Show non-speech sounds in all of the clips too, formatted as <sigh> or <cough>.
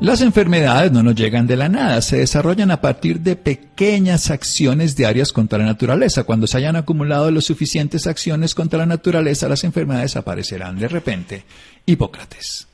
Las enfermedades no nos llegan de la nada, se desarrollan a partir de pequeñas acciones diarias contra la naturaleza. Cuando se hayan acumulado las suficientes acciones contra la naturaleza, las enfermedades aparecerán de repente. Hipócrates.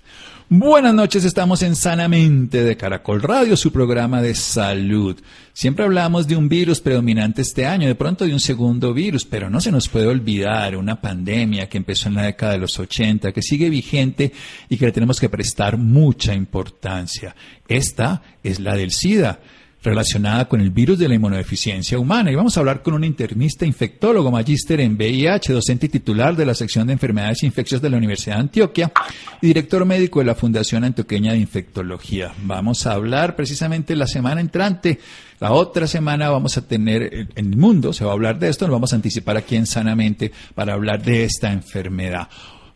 Buenas noches, estamos en Sanamente de Caracol Radio, su programa de salud. Siempre hablamos de un virus predominante este año, de pronto de un segundo virus, pero no se nos puede olvidar una pandemia que empezó en la década de los 80, que sigue vigente y que le tenemos que prestar mucha importancia. Esta es la del SIDA relacionada con el virus de la inmunodeficiencia humana. Y vamos a hablar con un internista infectólogo, magíster en VIH, docente y titular de la sección de enfermedades infecciosas de la Universidad de Antioquia y director médico de la Fundación Antioqueña de Infectología. Vamos a hablar precisamente la semana entrante. La otra semana vamos a tener en el mundo, se va a hablar de esto, nos vamos a anticipar aquí en Sanamente para hablar de esta enfermedad.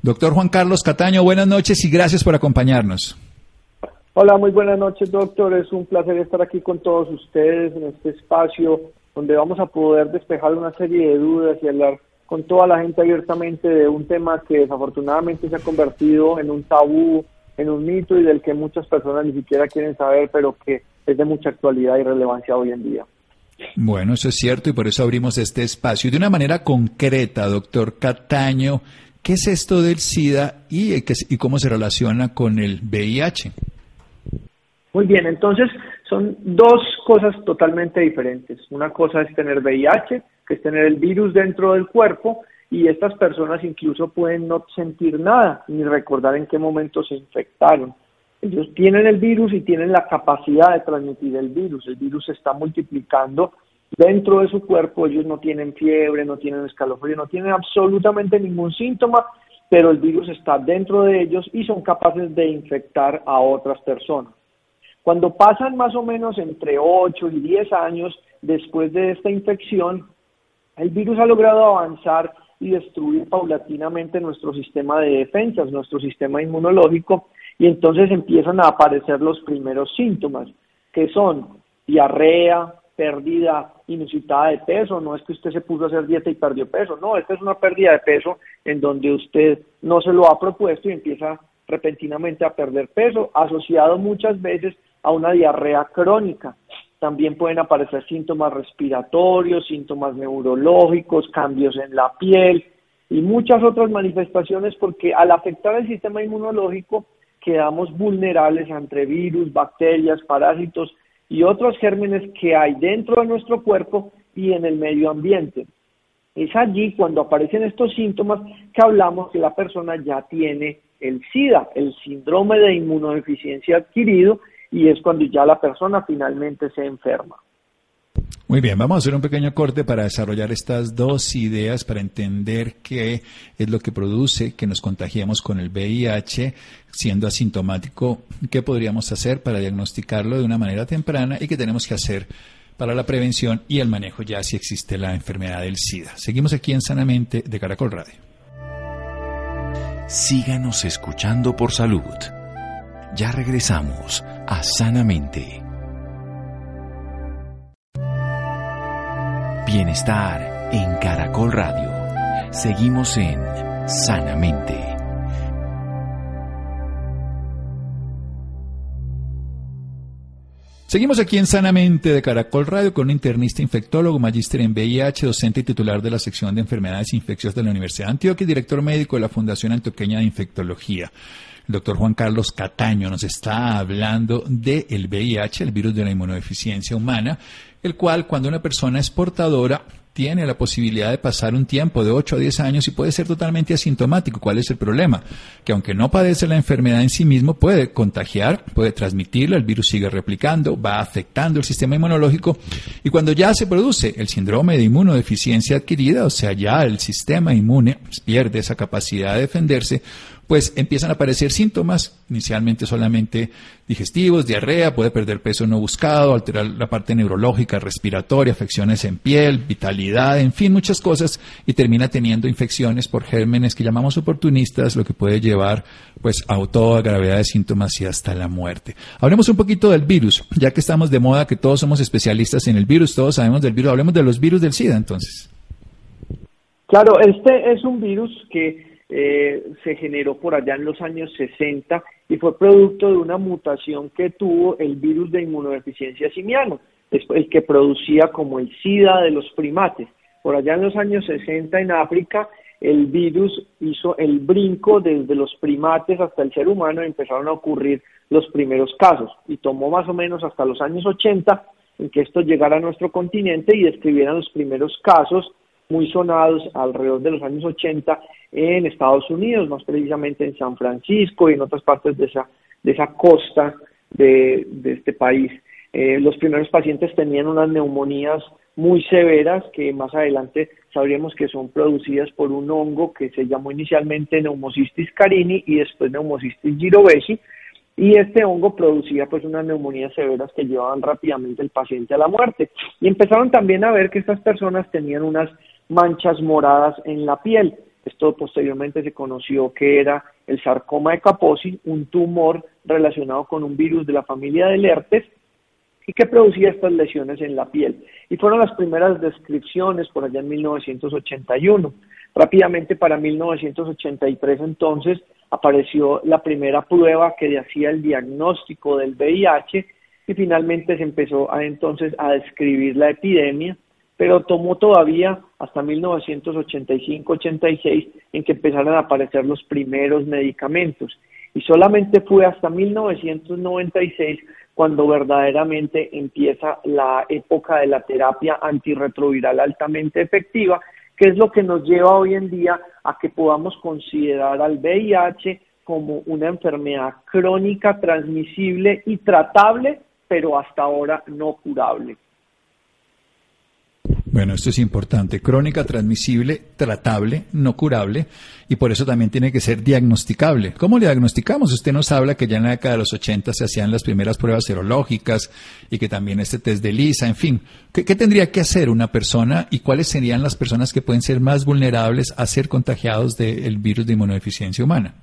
Doctor Juan Carlos Cataño, buenas noches y gracias por acompañarnos. Hola, muy buenas noches, doctor. Es un placer estar aquí con todos ustedes en este espacio donde vamos a poder despejar una serie de dudas y hablar con toda la gente abiertamente de un tema que desafortunadamente se ha convertido en un tabú, en un mito y del que muchas personas ni siquiera quieren saber, pero que es de mucha actualidad y relevancia hoy en día. Bueno, eso es cierto y por eso abrimos este espacio. De una manera concreta, doctor Cataño, ¿qué es esto del SIDA y, y cómo se relaciona con el VIH? Muy bien, entonces son dos cosas totalmente diferentes. Una cosa es tener VIH, que es tener el virus dentro del cuerpo, y estas personas incluso pueden no sentir nada ni recordar en qué momento se infectaron. Ellos tienen el virus y tienen la capacidad de transmitir el virus. El virus se está multiplicando dentro de su cuerpo. Ellos no tienen fiebre, no tienen escalofrío, no tienen absolutamente ningún síntoma, pero el virus está dentro de ellos y son capaces de infectar a otras personas. Cuando pasan más o menos entre 8 y 10 años después de esta infección, el virus ha logrado avanzar y destruir paulatinamente nuestro sistema de defensas, nuestro sistema inmunológico, y entonces empiezan a aparecer los primeros síntomas, que son diarrea, pérdida inusitada de peso, no es que usted se puso a hacer dieta y perdió peso, no, esta es una pérdida de peso en donde usted no se lo ha propuesto y empieza repentinamente a perder peso, asociado muchas veces a una diarrea crónica. También pueden aparecer síntomas respiratorios, síntomas neurológicos, cambios en la piel y muchas otras manifestaciones porque al afectar el sistema inmunológico quedamos vulnerables ante virus, bacterias, parásitos y otros gérmenes que hay dentro de nuestro cuerpo y en el medio ambiente. Es allí cuando aparecen estos síntomas que hablamos que la persona ya tiene el SIDA, el síndrome de inmunodeficiencia adquirido, y es cuando ya la persona finalmente se enferma. Muy bien, vamos a hacer un pequeño corte para desarrollar estas dos ideas, para entender qué es lo que produce que nos contagiemos con el VIH siendo asintomático, qué podríamos hacer para diagnosticarlo de una manera temprana y qué tenemos que hacer para la prevención y el manejo ya si existe la enfermedad del SIDA. Seguimos aquí en Sanamente de Caracol Radio. Síganos escuchando por salud. Ya regresamos a Sanamente. Bienestar en Caracol Radio. Seguimos en Sanamente. Seguimos aquí en Sanamente de Caracol Radio con un internista infectólogo, magíster en VIH, docente y titular de la sección de enfermedades infecciosas de la Universidad de Antioquia y director médico de la Fundación Antioqueña de Infectología. Doctor Juan Carlos Cataño nos está hablando del VIH, el virus de la inmunodeficiencia humana, el cual cuando una persona es portadora tiene la posibilidad de pasar un tiempo de 8 a 10 años y puede ser totalmente asintomático. ¿Cuál es el problema? Que aunque no padece la enfermedad en sí mismo, puede contagiar, puede transmitirla, el virus sigue replicando, va afectando el sistema inmunológico y cuando ya se produce el síndrome de inmunodeficiencia adquirida, o sea, ya el sistema inmune pierde esa capacidad de defenderse, pues empiezan a aparecer síntomas, inicialmente solamente digestivos, diarrea, puede perder peso no buscado, alterar la parte neurológica, respiratoria, afecciones en piel, vitalidad, en fin, muchas cosas, y termina teniendo infecciones por gérmenes que llamamos oportunistas, lo que puede llevar pues a toda gravedad de síntomas y hasta la muerte. Hablemos un poquito del virus, ya que estamos de moda que todos somos especialistas en el virus, todos sabemos del virus, hablemos de los virus del SIDA entonces. Claro, este es un virus que eh, se generó por allá en los años 60 y fue producto de una mutación que tuvo el virus de inmunodeficiencia simiano, el que producía como el SIDA de los primates. Por allá en los años 60 en África, el virus hizo el brinco desde los primates hasta el ser humano y empezaron a ocurrir los primeros casos. Y tomó más o menos hasta los años 80 en que esto llegara a nuestro continente y describieran los primeros casos muy sonados alrededor de los años 80 en Estados Unidos, más precisamente en San Francisco y en otras partes de esa, de esa costa de, este país. Eh, los primeros pacientes tenían unas neumonías muy severas que más adelante sabríamos que son producidas por un hongo que se llamó inicialmente Neumocystis carini y después Neumocystis girovesi y este hongo producía pues unas neumonías severas que llevaban rápidamente el paciente a la muerte y empezaron también a ver que estas personas tenían unas manchas moradas en la piel. Esto posteriormente se conoció que era el sarcoma de Kaposi, un tumor relacionado con un virus de la familia del herpes y que producía estas lesiones en la piel. Y fueron las primeras descripciones por allá en 1981. Rápidamente para 1983 entonces apareció la primera prueba que hacía el diagnóstico del VIH y finalmente se empezó entonces a describir la epidemia pero tomó todavía hasta 1985-86 en que empezaron a aparecer los primeros medicamentos. Y solamente fue hasta 1996 cuando verdaderamente empieza la época de la terapia antirretroviral altamente efectiva, que es lo que nos lleva hoy en día a que podamos considerar al VIH como una enfermedad crónica, transmisible y tratable, pero hasta ahora no curable. Bueno, esto es importante. Crónica transmisible, tratable, no curable, y por eso también tiene que ser diagnosticable. ¿Cómo le diagnosticamos? Usted nos habla que ya en la década de los 80 se hacían las primeras pruebas serológicas y que también este test de lisa, en fin. ¿Qué, qué tendría que hacer una persona y cuáles serían las personas que pueden ser más vulnerables a ser contagiados del virus de inmunodeficiencia humana?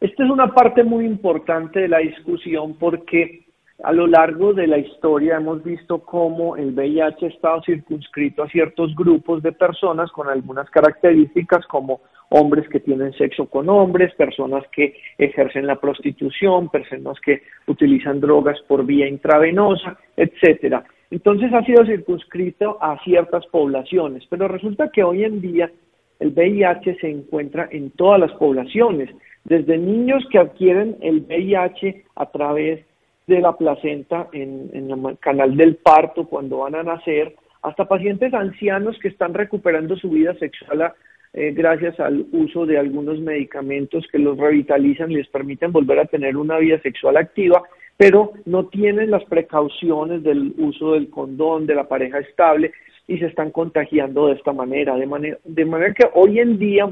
Esta es una parte muy importante de la discusión porque a lo largo de la historia hemos visto cómo el VIH ha estado circunscrito a ciertos grupos de personas con algunas características como hombres que tienen sexo con hombres, personas que ejercen la prostitución, personas que utilizan drogas por vía intravenosa, etcétera. Entonces ha sido circunscrito a ciertas poblaciones, pero resulta que hoy en día el VIH se encuentra en todas las poblaciones, desde niños que adquieren el VIH a través de la placenta en, el canal del parto cuando van a nacer, hasta pacientes ancianos que están recuperando su vida sexual eh, gracias al uso de algunos medicamentos que los revitalizan y les permiten volver a tener una vida sexual activa, pero no tienen las precauciones del uso del condón, de la pareja estable y se están contagiando de esta manera. De manera, de manera que hoy en día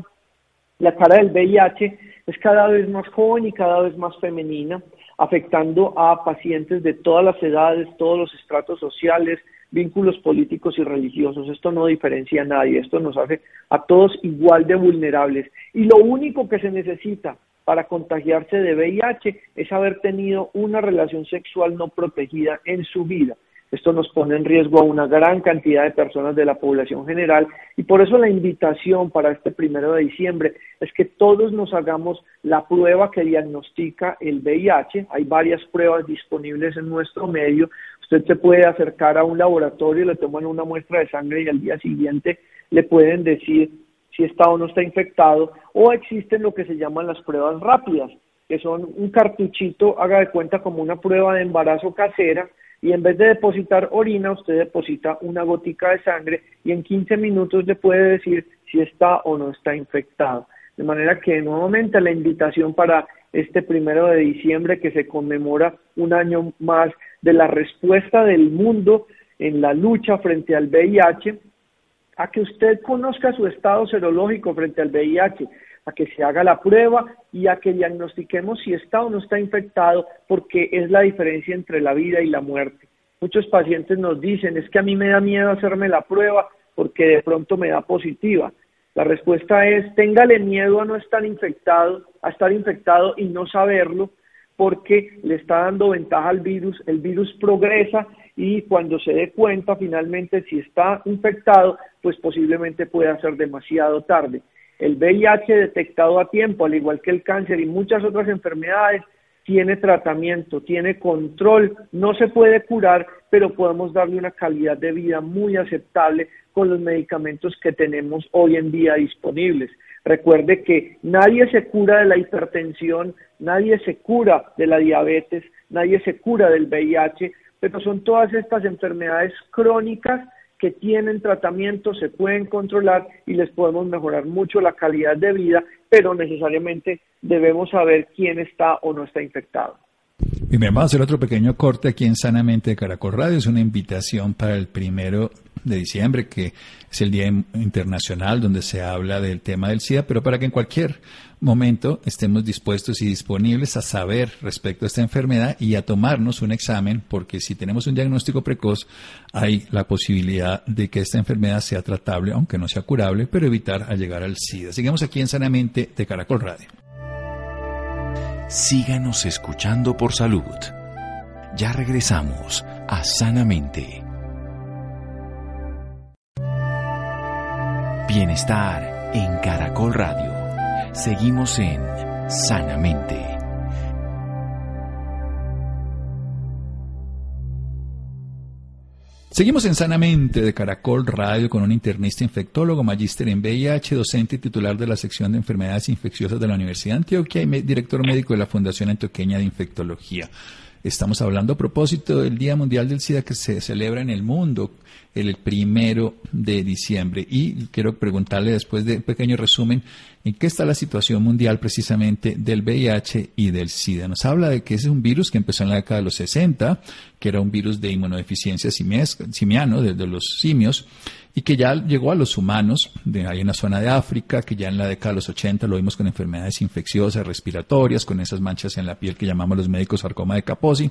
la cara del VIH es cada vez más joven y cada vez más femenina afectando a pacientes de todas las edades, todos los estratos sociales, vínculos políticos y religiosos. Esto no diferencia a nadie, esto nos hace a todos igual de vulnerables. Y lo único que se necesita para contagiarse de VIH es haber tenido una relación sexual no protegida en su vida. Esto nos pone en riesgo a una gran cantidad de personas de la población general y por eso la invitación para este primero de diciembre es que todos nos hagamos la prueba que diagnostica el VIH. Hay varias pruebas disponibles en nuestro medio. Usted se puede acercar a un laboratorio, le toman una muestra de sangre y al día siguiente le pueden decir si está o no está infectado o existen lo que se llaman las pruebas rápidas, que son un cartuchito, haga de cuenta como una prueba de embarazo casera y en vez de depositar orina, usted deposita una gotica de sangre y en 15 minutos le puede decir si está o no está infectado. De manera que nuevamente la invitación para este primero de diciembre que se conmemora un año más de la respuesta del mundo en la lucha frente al VIH, a que usted conozca su estado serológico frente al VIH, a que se haga la prueba y a que diagnostiquemos si está o no está infectado, porque es la diferencia entre la vida y la muerte. Muchos pacientes nos dicen, es que a mí me da miedo hacerme la prueba porque de pronto me da positiva. La respuesta es, téngale miedo a no estar infectado, a estar infectado y no saberlo, porque le está dando ventaja al virus, el virus progresa y cuando se dé cuenta finalmente si está infectado, pues posiblemente pueda ser demasiado tarde. El VIH detectado a tiempo, al igual que el cáncer y muchas otras enfermedades, tiene tratamiento, tiene control, no se puede curar, pero podemos darle una calidad de vida muy aceptable con los medicamentos que tenemos hoy en día disponibles. Recuerde que nadie se cura de la hipertensión, nadie se cura de la diabetes, nadie se cura del VIH, pero son todas estas enfermedades crónicas que tienen tratamiento, se pueden controlar y les podemos mejorar mucho la calidad de vida, pero necesariamente debemos saber quién está o no está infectado. Y vamos a hacer otro pequeño corte aquí en Sanamente de Caracol Radio. Es una invitación para el primero de diciembre, que es el Día Internacional donde se habla del tema del SIDA, pero para que en cualquier momento estemos dispuestos y disponibles a saber respecto a esta enfermedad y a tomarnos un examen, porque si tenemos un diagnóstico precoz, hay la posibilidad de que esta enfermedad sea tratable, aunque no sea curable, pero evitar llegar al SIDA. Sigamos aquí en Sanamente de Caracol Radio. Síganos escuchando por salud. Ya regresamos a Sanamente. Bienestar en Caracol Radio. Seguimos en Sanamente. Seguimos en Sanamente de Caracol Radio con un internista infectólogo, magíster en VIH, docente y titular de la sección de enfermedades infecciosas de la Universidad de Antioquia y director médico de la Fundación Antioqueña de Infectología. Estamos hablando a propósito del Día Mundial del SIDA que se celebra en el mundo el primero de diciembre. Y quiero preguntarle después de un pequeño resumen en qué está la situación mundial precisamente del VIH y del SIDA. Nos habla de que ese es un virus que empezó en la década de los 60, que era un virus de inmunodeficiencia simiano, de, de los simios, y que ya llegó a los humanos, de ahí en la zona de África, que ya en la década de los 80 lo vimos con enfermedades infecciosas, respiratorias, con esas manchas en la piel que llamamos los médicos sarcoma de Kaposi,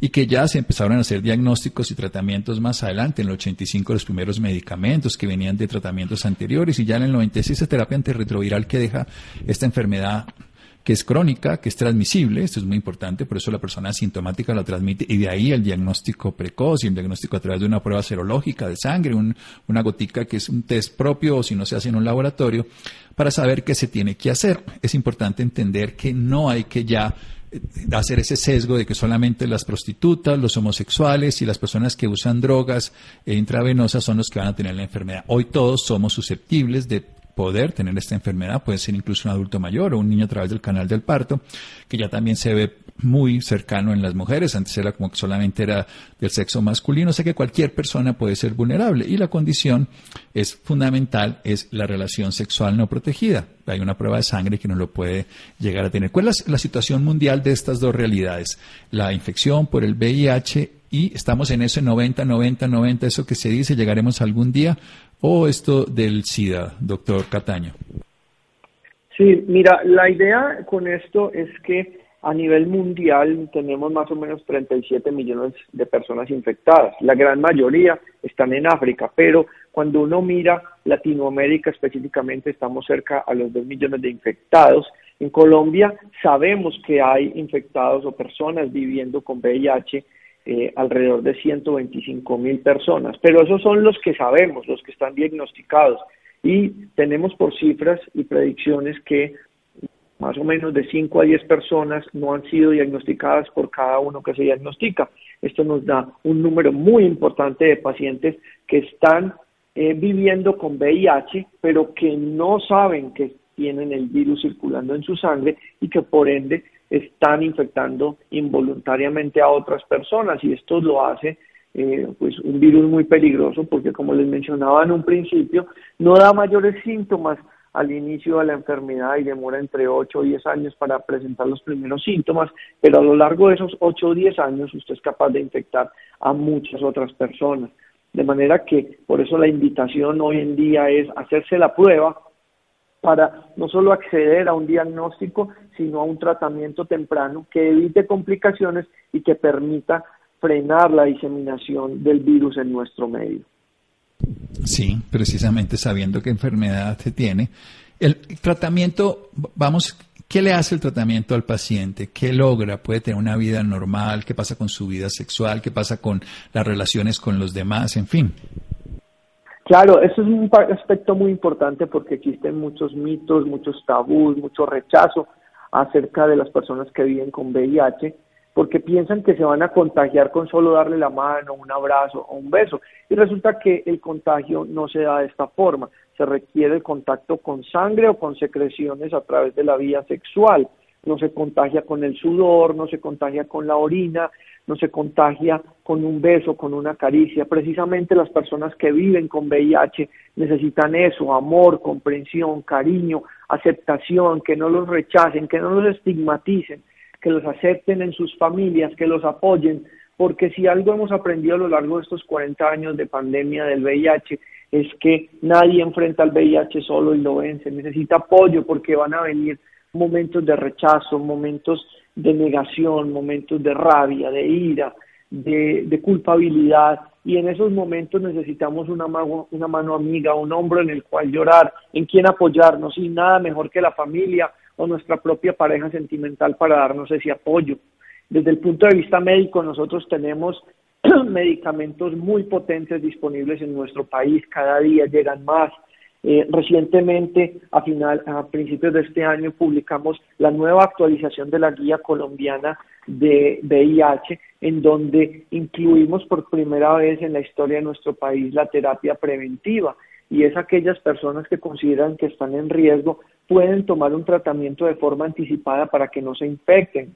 y que ya se empezaron a hacer diagnósticos y tratamientos más adelante, en el 85 los primeros medicamentos que venían de tratamientos anteriores, y ya en el 96 la terapia antirretroviral que deja esta enfermedad que es crónica, que es transmisible, esto es muy importante, por eso la persona asintomática la transmite y de ahí el diagnóstico precoz y el diagnóstico a través de una prueba serológica de sangre, una gotica que es un test propio o si no se hace en un laboratorio, para saber qué se tiene que hacer. Es importante entender que no hay que ya eh, hacer ese sesgo de que solamente las prostitutas, los homosexuales y las personas que usan drogas intravenosas son los que van a tener la enfermedad. Hoy todos somos susceptibles de poder tener esta enfermedad, puede ser incluso un adulto mayor o un niño a través del canal del parto, que ya también se ve muy cercano en las mujeres, antes era como que solamente era del sexo masculino, o sea que cualquier persona puede ser vulnerable y la condición es fundamental, es la relación sexual no protegida. Hay una prueba de sangre que no lo puede llegar a tener. ¿Cuál es la situación mundial de estas dos realidades? La infección por el VIH y estamos en ese 90, 90, 90, eso que se dice, llegaremos algún día, o esto del SIDA, doctor Cataño. Sí, mira, la idea con esto es que a nivel mundial tenemos más o menos 37 millones de personas infectadas. La gran mayoría están en África, pero cuando uno mira Latinoamérica específicamente estamos cerca a los 2 millones de infectados. En Colombia sabemos que hay infectados o personas viviendo con VIH eh, alrededor de 125 mil personas, pero esos son los que sabemos, los que están diagnosticados y tenemos por cifras y predicciones que más o menos de 5 a 10 personas no han sido diagnosticadas por cada uno que se diagnostica. Esto nos da un número muy importante de pacientes que están eh, viviendo con VIH, pero que no saben que tienen el virus circulando en su sangre y que por ende están infectando involuntariamente a otras personas y esto lo hace eh, pues un virus muy peligroso porque como les mencionaba en un principio no da mayores síntomas al inicio de la enfermedad y demora entre 8 o 10 años para presentar los primeros síntomas, pero a lo largo de esos 8 o 10 años usted es capaz de infectar a muchas otras personas. De manera que por eso la invitación hoy en día es hacerse la prueba para no solo acceder a un diagnóstico, sino a un tratamiento temprano que evite complicaciones y que permita frenar la diseminación del virus en nuestro medio. Sí, precisamente sabiendo qué enfermedad se tiene. El tratamiento, vamos, ¿qué le hace el tratamiento al paciente? ¿Qué logra? ¿Puede tener una vida normal? ¿Qué pasa con su vida sexual? ¿Qué pasa con las relaciones con los demás? En fin. Claro, eso es un aspecto muy importante porque existen muchos mitos, muchos tabús, mucho rechazo acerca de las personas que viven con VIH porque piensan que se van a contagiar con solo darle la mano, un abrazo o un beso. Y resulta que el contagio no se da de esta forma. Se requiere el contacto con sangre o con secreciones a través de la vía sexual. No se contagia con el sudor, no se contagia con la orina, no se contagia con un beso, con una caricia. Precisamente las personas que viven con VIH necesitan eso, amor, comprensión, cariño, aceptación, que no los rechacen, que no los estigmaticen que los acepten en sus familias, que los apoyen, porque si algo hemos aprendido a lo largo de estos 40 años de pandemia del VIH es que nadie enfrenta al VIH solo y lo vence, necesita apoyo porque van a venir momentos de rechazo, momentos de negación, momentos de rabia, de ira, de, culpabilidad y en esos momentos necesitamos una mano, una mano amiga, un hombro en el cual llorar, en quien apoyarnos y nada mejor que la familia o nuestra propia pareja sentimental para darnos ese apoyo. Desde el punto de vista médico, nosotros tenemos <clears throat> medicamentos muy potentes disponibles en nuestro país, cada día llegan más. Eh, recientemente, a, final, a principios de este año, publicamos la nueva actualización de la guía colombiana de VIH, en donde incluimos por primera vez en la historia de nuestro país la terapia preventiva y es aquellas personas que consideran que están en riesgo pueden tomar un tratamiento de forma anticipada para que no se infecten.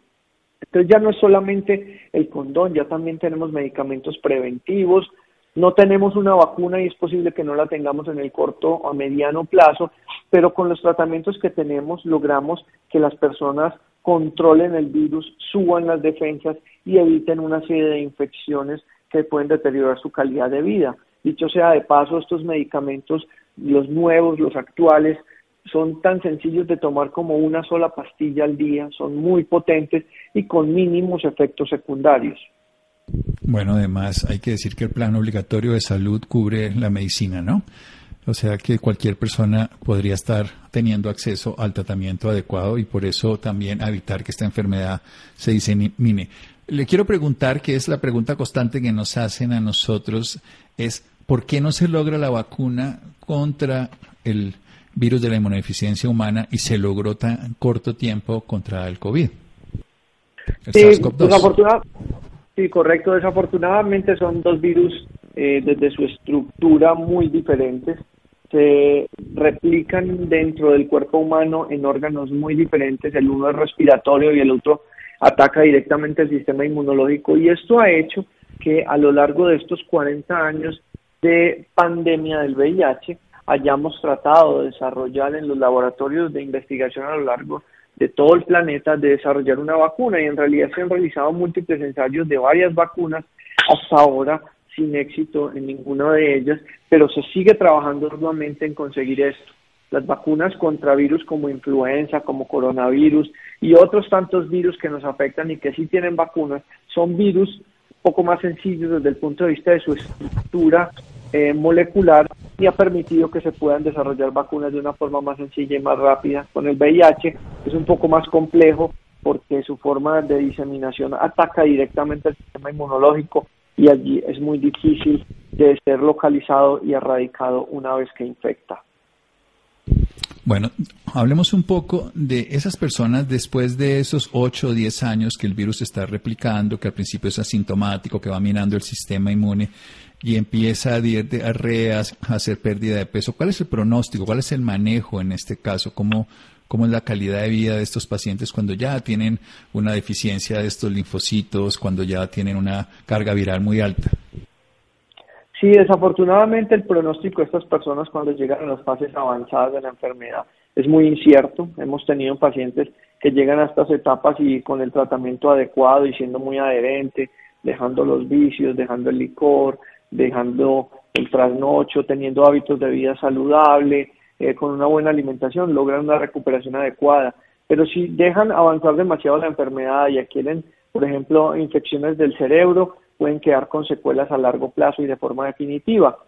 Entonces ya no es solamente el condón, ya también tenemos medicamentos preventivos, no tenemos una vacuna y es posible que no la tengamos en el corto o mediano plazo, pero con los tratamientos que tenemos logramos que las personas controlen el virus, suban las defensas y eviten una serie de infecciones que pueden deteriorar su calidad de vida. Dicho sea de paso, estos medicamentos, los nuevos, los actuales, son tan sencillos de tomar como una sola pastilla al día, son muy potentes y con mínimos efectos secundarios. Bueno, además hay que decir que el plan obligatorio de salud cubre la medicina, ¿no? O sea que cualquier persona podría estar teniendo acceso al tratamiento adecuado y por eso también evitar que esta enfermedad se disemine. Le quiero preguntar, que es la pregunta constante que nos hacen a nosotros, es ¿por qué no se logra la vacuna contra el virus de la inmunodeficiencia humana y se logró tan corto tiempo contra el COVID. sí, sí, correcto. Desafortunadamente son dos virus eh, desde su estructura muy diferentes. Se replican dentro del cuerpo humano en órganos muy diferentes. El uno es respiratorio y el otro ataca directamente el sistema inmunológico. Y esto ha hecho que a lo largo de estos 40 años de pandemia del VIH, hayamos tratado de desarrollar en los laboratorios de investigación a lo largo de todo el planeta de desarrollar una vacuna y en realidad se han realizado múltiples ensayos de varias vacunas hasta ahora sin éxito en ninguna de ellas, pero se sigue trabajando nuevamente en conseguir esto. Las vacunas contra virus como influenza, como coronavirus y otros tantos virus que nos afectan y que sí tienen vacunas son virus poco más sencillos desde el punto de vista de su estructura eh, molecular y ha permitido que se puedan desarrollar vacunas de una forma más sencilla y más rápida. Con el VIH es un poco más complejo porque su forma de diseminación ataca directamente el sistema inmunológico y allí es muy difícil de ser localizado y erradicado una vez que infecta. Bueno, hablemos un poco de esas personas después de esos 8 o 10 años que el virus está replicando, que al principio es asintomático, que va minando el sistema inmune y empieza a diarreas, a hacer pérdida de peso. ¿Cuál es el pronóstico? ¿Cuál es el manejo en este caso? ¿Cómo, ¿Cómo es la calidad de vida de estos pacientes cuando ya tienen una deficiencia de estos linfocitos, cuando ya tienen una carga viral muy alta? Sí, desafortunadamente el pronóstico de estas personas cuando llegan a las fases avanzadas de la enfermedad es muy incierto. Hemos tenido pacientes que llegan a estas etapas y con el tratamiento adecuado y siendo muy adherente, dejando los vicios, dejando el licor, dejando el trasnocho, teniendo hábitos de vida saludable, eh, con una buena alimentación logran una recuperación adecuada. Pero si dejan avanzar demasiado la enfermedad y adquieren, por ejemplo, infecciones del cerebro, pueden quedar con secuelas a largo plazo y de forma definitiva.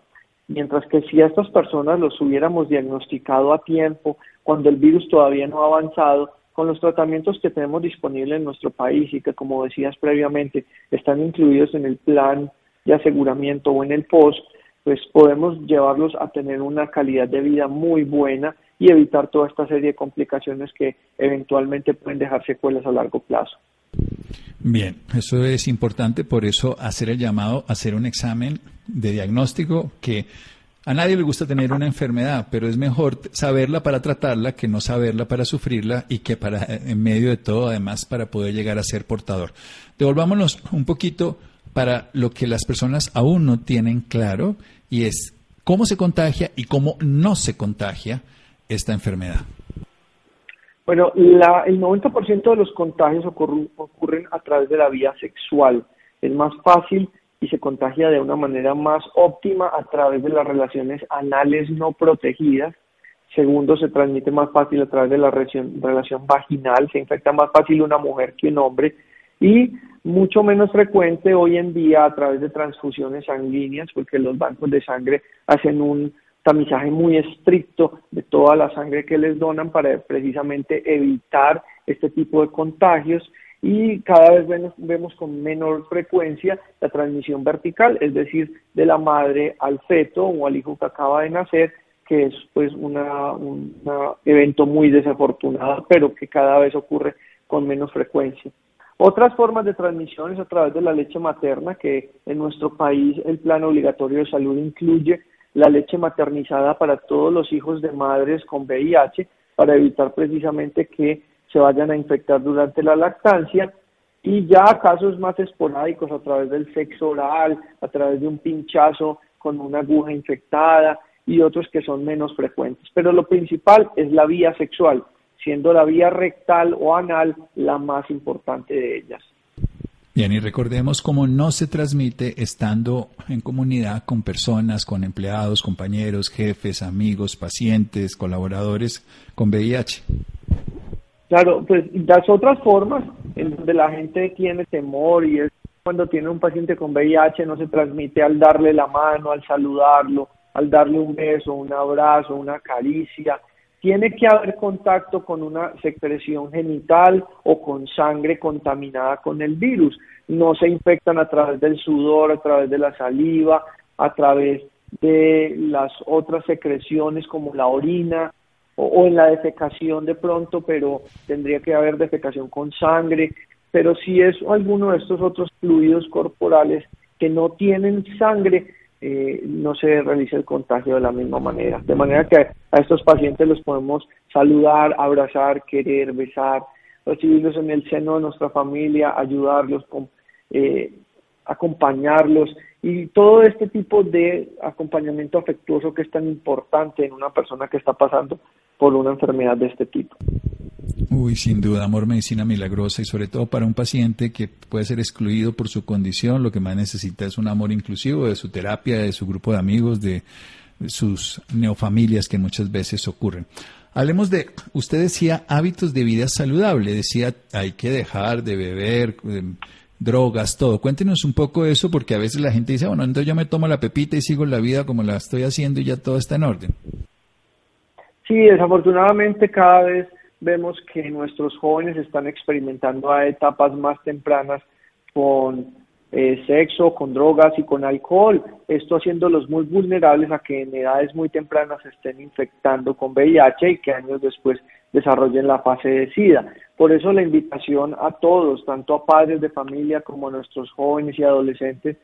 Mientras que si a estas personas los hubiéramos diagnosticado a tiempo, cuando el virus todavía no ha avanzado, con los tratamientos que tenemos disponibles en nuestro país y que, como decías previamente, están incluidos en el plan de aseguramiento o en el POST, pues podemos llevarlos a tener una calidad de vida muy buena y evitar toda esta serie de complicaciones que eventualmente pueden dejar secuelas a largo plazo. Bien, eso es importante, por eso hacer el llamado, hacer un examen de diagnóstico que a nadie le gusta tener una enfermedad, pero es mejor saberla para tratarla que no saberla para sufrirla y que para en medio de todo además para poder llegar a ser portador. Devolvámonos un poquito para lo que las personas aún no tienen claro y es cómo se contagia y cómo no se contagia esta enfermedad. Bueno, la, el 90% de los contagios ocurren a través de la vía sexual. Es más fácil y se contagia de una manera más óptima a través de las relaciones anales no protegidas. Segundo, se transmite más fácil a través de la relación, relación vaginal, se infecta más fácil una mujer que un hombre y mucho menos frecuente hoy en día a través de transfusiones sanguíneas, porque los bancos de sangre hacen un tamizaje muy estricto de toda la sangre que les donan para precisamente evitar este tipo de contagios y cada vez vemos, con menor frecuencia la transmisión vertical, es decir, de la madre al feto o al hijo que acaba de nacer, que es pues un evento muy desafortunado, pero que cada vez ocurre con menos frecuencia. Otras formas de transmisión es a través de la leche materna, que en nuestro país el plan obligatorio de salud incluye la leche maternizada para todos los hijos de madres con VIH, para evitar precisamente que se vayan a infectar durante la lactancia y ya casos más esporádicos a través del sexo oral, a través de un pinchazo con una aguja infectada y otros que son menos frecuentes. Pero lo principal es la vía sexual, siendo la vía rectal o anal la más importante de ellas. Bien, y recordemos cómo no se transmite estando en comunidad con personas, con empleados, compañeros, jefes, amigos, pacientes, colaboradores con VIH. Claro, pues las otras formas en donde la gente tiene temor y es cuando tiene un paciente con VIH no se transmite al darle la mano, al saludarlo, al darle un beso, un abrazo, una caricia. Tiene que haber contacto con una secreción genital o con sangre contaminada con el virus. No se infectan a través del sudor, a través de la saliva, a través de las otras secreciones como la orina, o, en la defecación de pronto, pero tendría que haber defecación con sangre, pero si es alguno de estos otros fluidos corporales que no tienen sangre, eh, no se realiza el contagio de la misma manera. De manera que a estos pacientes los podemos saludar, abrazar, querer, besar, recibirlos en el seno de nuestra familia, ayudarlos, eh, acompañarlos y todo este tipo de acompañamiento afectuoso que es tan importante en una persona que está pasando por una enfermedad de este tipo. Uy, sin duda, amor, medicina milagrosa y sobre todo para un paciente que puede ser excluido por su condición, lo que más necesita es un amor inclusivo de su terapia, de su grupo de amigos, de sus neofamilias que muchas veces ocurren. Hablemos de, usted decía hábitos de vida saludable, decía hay que dejar de beber, eh, drogas, todo. Cuéntenos un poco eso porque a veces la gente dice, bueno, entonces yo me tomo la pepita y sigo la vida como la estoy haciendo y ya todo está en orden. Sí, desafortunadamente cada vez vemos que nuestros jóvenes están experimentando a etapas más tempranas con eh, sexo, con drogas y con alcohol, esto haciéndolos muy vulnerables a que en edades muy tempranas se estén infectando con VIH y que años después desarrollen la fase de SIDA. Por eso la invitación a todos, tanto a padres de familia como a nuestros jóvenes y adolescentes,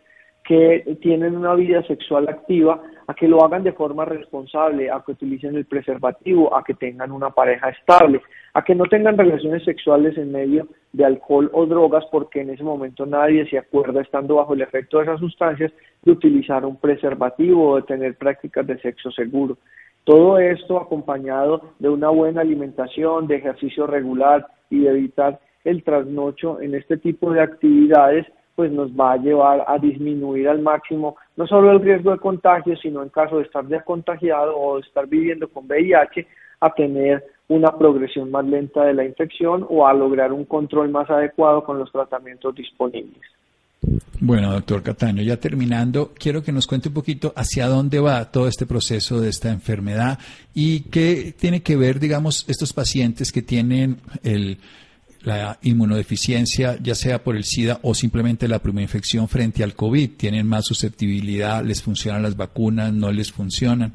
que tienen una vida sexual activa a que lo hagan de forma responsable, a que utilicen el preservativo, a que tengan una pareja estable, a que no tengan relaciones sexuales en medio de alcohol o drogas porque en ese momento nadie se acuerda estando bajo el efecto de esas sustancias de utilizar un preservativo o de tener prácticas de sexo seguro. Todo esto acompañado de una buena alimentación, de ejercicio regular y de evitar el trasnocho en este tipo de actividades pues nos va a llevar a disminuir al máximo no solo el riesgo de contagio, sino en caso de estar ya contagiado o de estar viviendo con VIH, a tener una progresión más lenta de la infección o a lograr un control más adecuado con los tratamientos disponibles. Bueno, doctor Cataño, ya terminando, quiero que nos cuente un poquito hacia dónde va todo este proceso de esta enfermedad y qué tiene que ver, digamos, estos pacientes que tienen el, la inmunodeficiencia, ya sea por el SIDA o simplemente la primera infección frente al COVID. ¿Tienen más susceptibilidad? ¿Les funcionan las vacunas? ¿No les funcionan?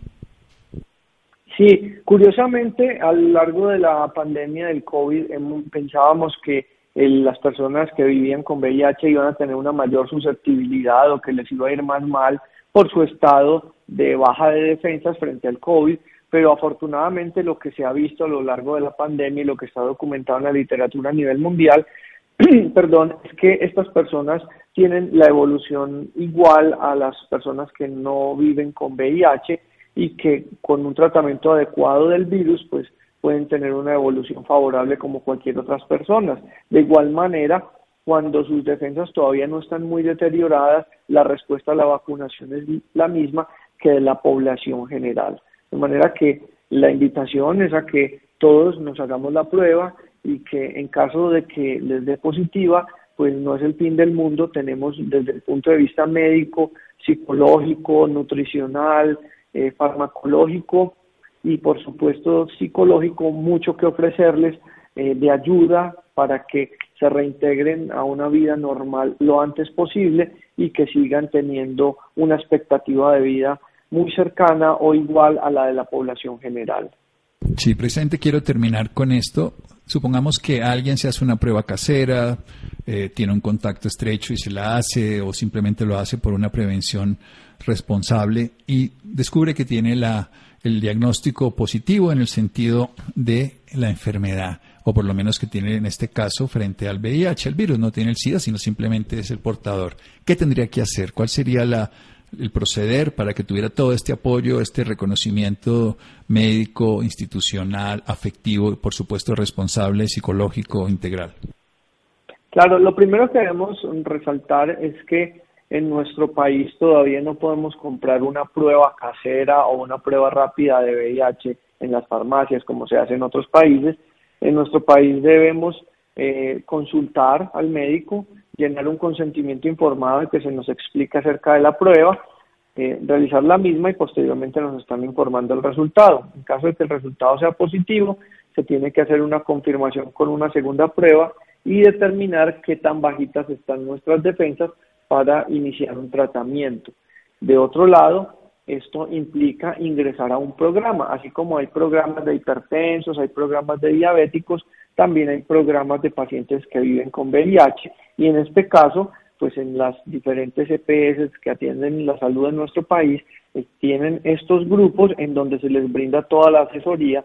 Sí, curiosamente, a lo largo de la pandemia del COVID pensábamos que las personas que vivían con VIH iban a tener una mayor susceptibilidad o que les iba a ir más mal por su estado de baja de defensas frente al COVID, pero afortunadamente lo que se ha visto a lo largo de la pandemia y lo que está documentado en la literatura a nivel mundial, <clears throat> perdón, es que estas personas tienen la evolución igual a las personas que no viven con VIH y que con un tratamiento adecuado del virus, pues pueden tener una evolución favorable como cualquier otras personas. De igual manera, cuando sus defensas todavía no están muy deterioradas, la respuesta a la vacunación es la misma que de la población general. De manera que la invitación es a que todos nos hagamos la prueba y que en caso de que les dé positiva, pues no es el fin del mundo. Tenemos desde el punto de vista médico, psicológico, nutricional, eh, farmacológico y por supuesto psicológico mucho que ofrecerles eh, de ayuda para que se reintegren a una vida normal lo antes posible y que sigan teniendo una expectativa de vida muy cercana o igual a la de la población general. Sí, precisamente quiero terminar con esto. Supongamos que alguien se hace una prueba casera, eh, tiene un contacto estrecho y se la hace o simplemente lo hace por una prevención responsable y descubre que tiene la, el diagnóstico positivo en el sentido de la enfermedad, o por lo menos que tiene en este caso frente al VIH, el virus no tiene el SIDA, sino simplemente es el portador. ¿Qué tendría que hacer? ¿Cuál sería la, el proceder para que tuviera todo este apoyo, este reconocimiento médico, institucional, afectivo y por supuesto responsable, psicológico, integral? Claro, lo primero que debemos resaltar es que en nuestro país todavía no podemos comprar una prueba casera o una prueba rápida de VIH en las farmacias como se hace en otros países. En nuestro país debemos eh, consultar al médico llenar un consentimiento informado y que se nos explique acerca de la prueba, eh, realizar la misma y posteriormente nos están informando el resultado. En caso de que el resultado sea positivo, se tiene que hacer una confirmación con una segunda prueba y determinar qué tan bajitas están nuestras defensas para iniciar un tratamiento. De otro lado, esto implica ingresar a un programa, así como hay programas de hipertensos, hay programas de diabéticos, también hay programas de pacientes que viven con VIH y en este caso, pues en las diferentes EPS que atienden la salud en nuestro país, eh, tienen estos grupos en donde se les brinda toda la asesoría,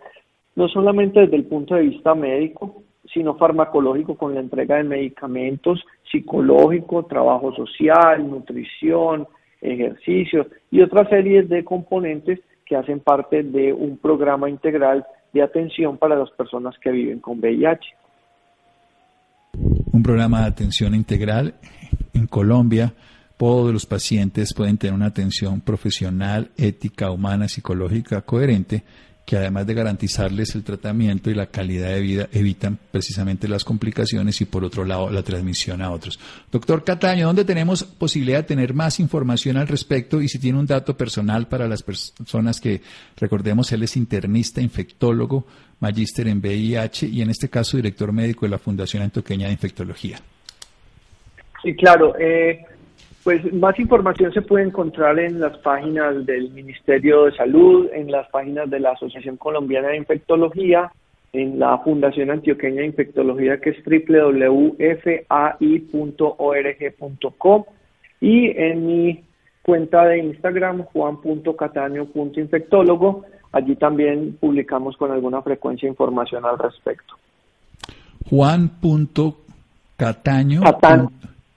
no solamente desde el punto de vista médico, sino farmacológico con la entrega de medicamentos, psicológico, trabajo social, nutrición, ejercicios y otras series de componentes que hacen parte de un programa integral de atención para las personas que viven con VIH. Un programa de atención integral en Colombia. Todos los pacientes pueden tener una atención profesional, ética, humana, psicológica coherente que además de garantizarles el tratamiento y la calidad de vida, evitan precisamente las complicaciones y por otro lado la transmisión a otros. Doctor Cataño, ¿dónde tenemos posibilidad de tener más información al respecto? Y si tiene un dato personal para las personas que, recordemos, él es internista, infectólogo, magíster en VIH y en este caso director médico de la Fundación Antoqueña de Infectología. Sí, claro. Eh, pues más información se puede encontrar en las páginas del Ministerio de Salud, en las páginas de la Asociación Colombiana de Infectología, en la Fundación Antioqueña de Infectología que es www.fai.org.co y en mi cuenta de Instagram juan.cataño.infectólogo. Allí también publicamos con alguna frecuencia información al respecto. Juan.cataño.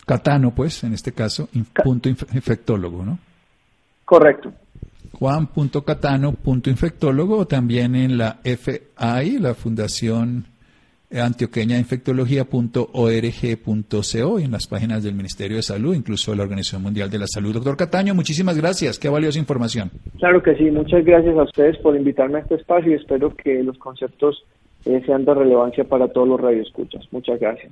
Catano, pues, en este caso, punto infectólogo, ¿no? Correcto. Juan.catano.infectólogo, también en la FAI, la Fundación antioqueñainfectología.org.co y en las páginas del Ministerio de Salud, incluso la Organización Mundial de la Salud. Doctor Cataño, muchísimas gracias. Qué valiosa información. Claro que sí. Muchas gracias a ustedes por invitarme a este espacio y espero que los conceptos eh, sean de relevancia para todos los radioescuchas. Muchas gracias.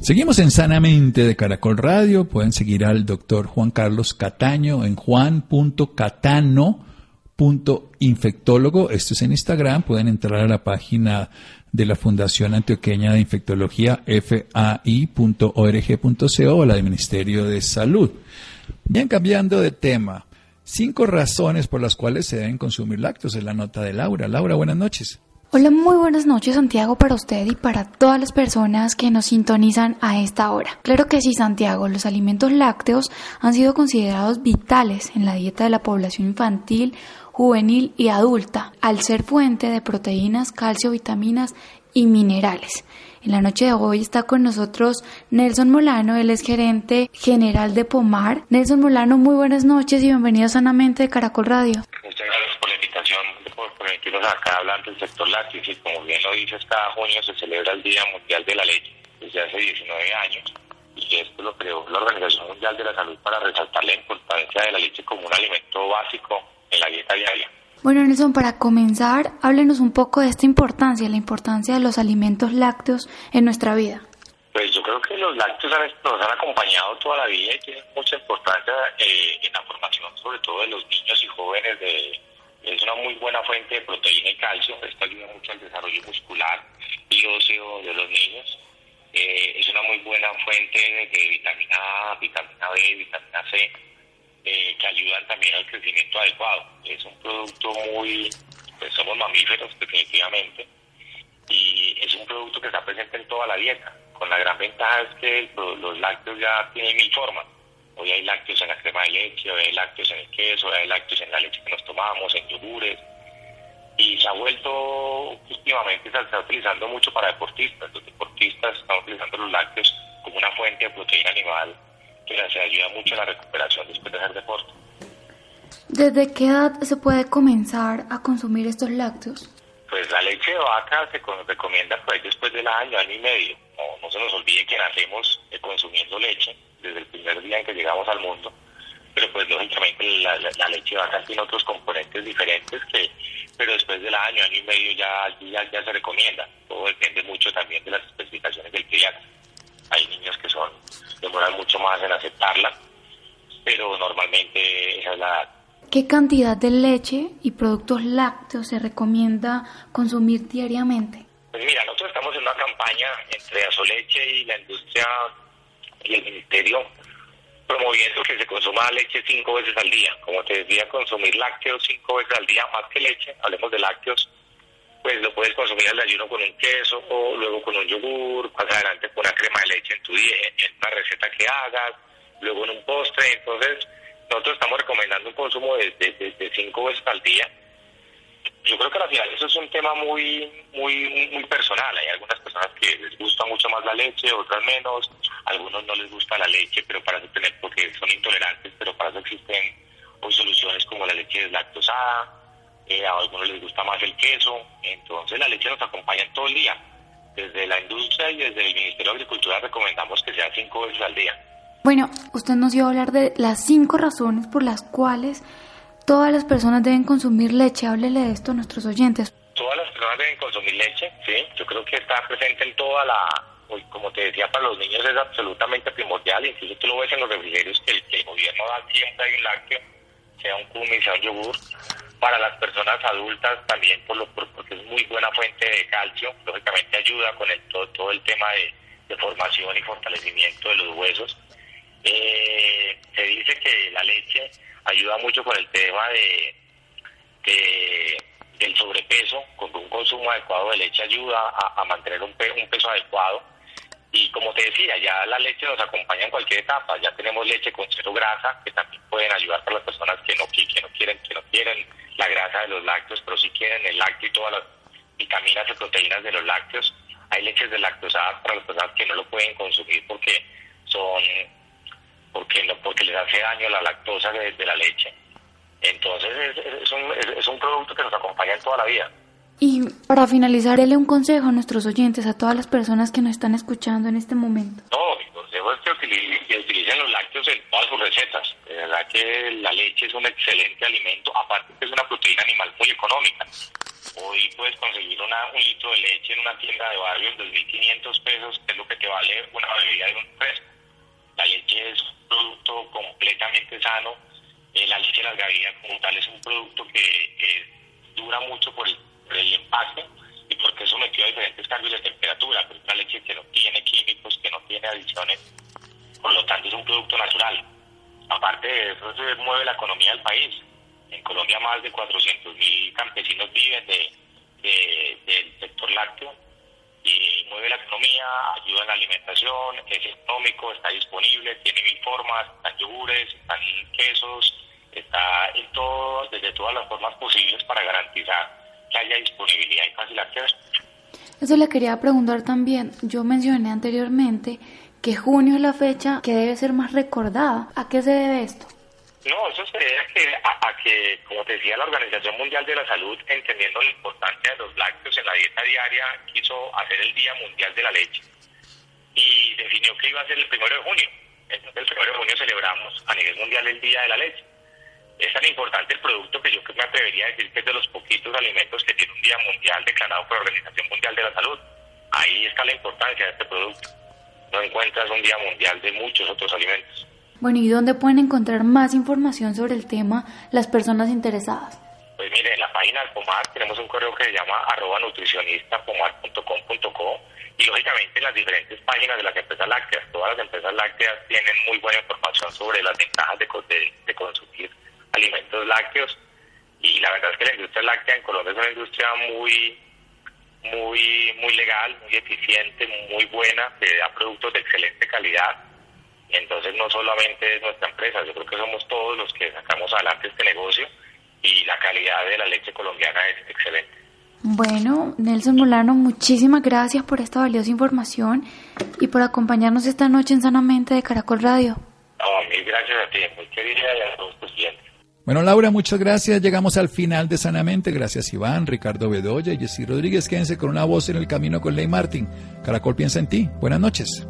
Seguimos en Sanamente de Caracol Radio. Pueden seguir al doctor Juan Carlos Cataño en juan.catano.infectólogo. Esto es en Instagram. Pueden entrar a la página de la Fundación Antioqueña de Infectología, fai.org.co o la del Ministerio de Salud. Bien, cambiando de tema. Cinco razones por las cuales se deben consumir lácteos en la nota de Laura. Laura, buenas noches. Hola, muy buenas noches Santiago para usted y para todas las personas que nos sintonizan a esta hora. Claro que sí Santiago, los alimentos lácteos han sido considerados vitales en la dieta de la población infantil, juvenil y adulta, al ser fuente de proteínas, calcio, vitaminas y minerales. En la noche de hoy está con nosotros Nelson Molano, él es gerente general de Pomar. Nelson Molano, muy buenas noches y bienvenido sanamente de Caracol Radio. Muchas gracias por la invitación por permitirnos acá hablar del sector lácteo. Y como bien lo dices, cada junio se celebra el Día Mundial de la Leche desde hace 19 años. Y esto lo creó la Organización Mundial de la Salud para resaltar la importancia de la leche como un alimento básico en la dieta diaria. Bueno, Nelson, para comenzar, háblenos un poco de esta importancia, la importancia de los alimentos lácteos en nuestra vida. Pues yo creo que los lácteos nos han acompañado toda la vida y tienen mucha importancia eh, en la formación, sobre todo de los niños y jóvenes de, es una muy buena fuente de proteína y calcio. Esto ayuda mucho al desarrollo muscular y óseo de los niños. Eh, es una muy buena fuente de vitamina A, vitamina B, vitamina C, eh, que ayudan también al crecimiento adecuado. Es un producto muy, pues somos mamíferos definitivamente, y es un producto que está presente en toda la dieta. Con la gran ventaja es que los lácteos ya tienen mil formas Hoy hay lácteos en la crema de leche, hoy hay lácteos en el queso, hoy hay lácteos en la leche que nos tomamos, en yogures. Y se ha vuelto, últimamente se está utilizando mucho para deportistas. Los deportistas están utilizando los lácteos como una fuente de proteína animal que les ayuda mucho en la recuperación después de hacer deporte. ¿Desde qué edad se puede comenzar a consumir estos lácteos? Pues la leche de vaca se recomienda pues después del año, año y medio. No, no se nos olvide que nacemos eh, consumiendo leche desde el primer día en que llegamos al mundo, pero pues lógicamente la, leche de vaca tiene otros componentes diferentes que, pero después del año, año y medio ya, ya, ya se recomienda. Todo depende mucho también de las especificaciones del pediatra. Hay niños que son, demoran mucho más en aceptarla, pero normalmente esa es la ¿Qué cantidad de leche y productos lácteos se recomienda consumir diariamente? Pues mira, nosotros estamos en una campaña entre Asoleche y la industria y el ministerio promoviendo que se consuma leche cinco veces al día. Como te decía, consumir lácteos cinco veces al día, más que leche, hablemos de lácteos, pues lo puedes consumir al ayuno con un queso o luego con un yogur, más adelante con una crema de leche en tu día, en una receta que hagas, luego en un postre. Entonces, nosotros estamos recomendando un consumo de, de cinco veces al día yo creo que al final eso es un tema muy, muy, muy personal. Hay algunas personas que les gusta mucho más la leche, otras menos. algunos no les gusta la leche, pero para eso tener, porque son intolerantes, pero para eso existen hoy soluciones como la leche deslactosada. Eh, a algunos les gusta más el queso. Entonces la leche nos acompaña todo el día. Desde la industria y desde el Ministerio de Agricultura recomendamos que sea cinco veces al día. Bueno, usted nos dio a hablar de las cinco razones por las cuales Todas las personas deben consumir leche. Háblele de esto a nuestros oyentes. Todas las personas deben consumir leche, sí. Yo creo que está presente en toda la, como te decía, para los niños es absolutamente primordial. Incluso tú lo ves en los refrigerios que el, gobierno da siempre hay un lácteo, sea un cumi, sea un yogur. Para las personas adultas también, por lo, porque es muy buena fuente de calcio. Lógicamente ayuda con el, todo, todo el tema de, formación y fortalecimiento de los huesos. Eh, se dice que la leche ayuda mucho con el tema de, del sobrepeso, con un consumo adecuado de leche ayuda a, mantener un, peso adecuado. Y como te decía, ya la leche nos acompaña en cualquier etapa. Ya tenemos leche con cero grasa, que también pueden ayudar para las personas que no, que no quieren, que no quieren la grasa de los lácteos, pero sí quieren el lácteo y todas las vitaminas y proteínas de los lácteos. Hay leches de lactosadas para las personas que no lo pueden consumir porque son porque porque les hace daño la lactosa de, la leche. Entonces es, un, es un producto que nos acompaña en toda la vida. Y para finalizar, déle un consejo a nuestros oyentes, a todas las personas que nos están escuchando en este momento. No, mi consejo es que utilicen, los lácteos en todas sus recetas. De verdad que la leche es un excelente alimento, aparte que es una proteína animal muy económica. Hoy puedes conseguir una, un litro de leche en una tienda de barrio en 2.500 pesos, que es lo que te vale una bebida de un fresco. La leche es un producto completamente sano. Eh, la leche de las como tal es un producto que dura mucho por el el empaque y porque es sometido a diferentes cambios de temperatura, pero es una leche que no tiene químicos, que no tiene adiciones, por lo tanto es un producto natural. Aparte de eso, se mueve la economía del país. En Colombia más de 400.000 campesinos viven de, del sector lácteo mueve la economía, ayuda en la alimentación, es económico, está disponible, tiene mil formas, están yogures, están quesos, está en todo, desde todas las formas posibles para garantizar que haya disponibilidad y fácil acceso. Eso le quería preguntar también. Yo mencioné anteriormente que junio es la fecha que debe ser más recordada. ¿A qué se debe esto? No, eso se debe a que, a, que, como te decía, la Organización Mundial de la Salud, entendiendo la importancia de los lácteos en la dieta diaria, quiso hacer el Día Mundial de la Leche y definió que iba a ser el primero de junio. Entonces, el primero de junio celebramos a nivel mundial el Día de la Leche es tan importante el producto que yo me atrevería a decir que es de los poquitos alimentos que tiene un día mundial declarado por la Organización Mundial de la Salud. Ahí está la importancia de este producto. No encuentras un día mundial de muchos otros alimentos. Bueno, ¿y dónde pueden encontrar más información sobre el tema las personas interesadas? Pues mire, en la página del POMAR tenemos un correo que se llama arroba nutricionistapomar.com.co y lógicamente en las diferentes páginas de las empresas lácteas. Todas las empresas lácteas tienen muy buena información sobre las ventajas de, de, consumir alimentos lácteos y la verdad es que la industria láctea en Colombia es una industria muy muy muy legal, muy eficiente, muy buena, que da productos de excelente calidad. Entonces no solamente es nuestra empresa, yo creo que somos todos los que sacamos adelante este negocio y la calidad de la leche colombiana es excelente. Bueno, Nelson Molano, muchísimas gracias por esta valiosa información y por acompañarnos esta noche en Sanamente de Caracol Radio. No, mil gracias a ti, muy querida y a todos tus clientes. Bueno, Laura, muchas gracias. Llegamos al final de Sanamente. Gracias, Iván, Ricardo Bedoya y Jessy Rodríguez. Quédense con una voz en el camino con Ley Martín. Caracol piensa en ti. Buenas noches.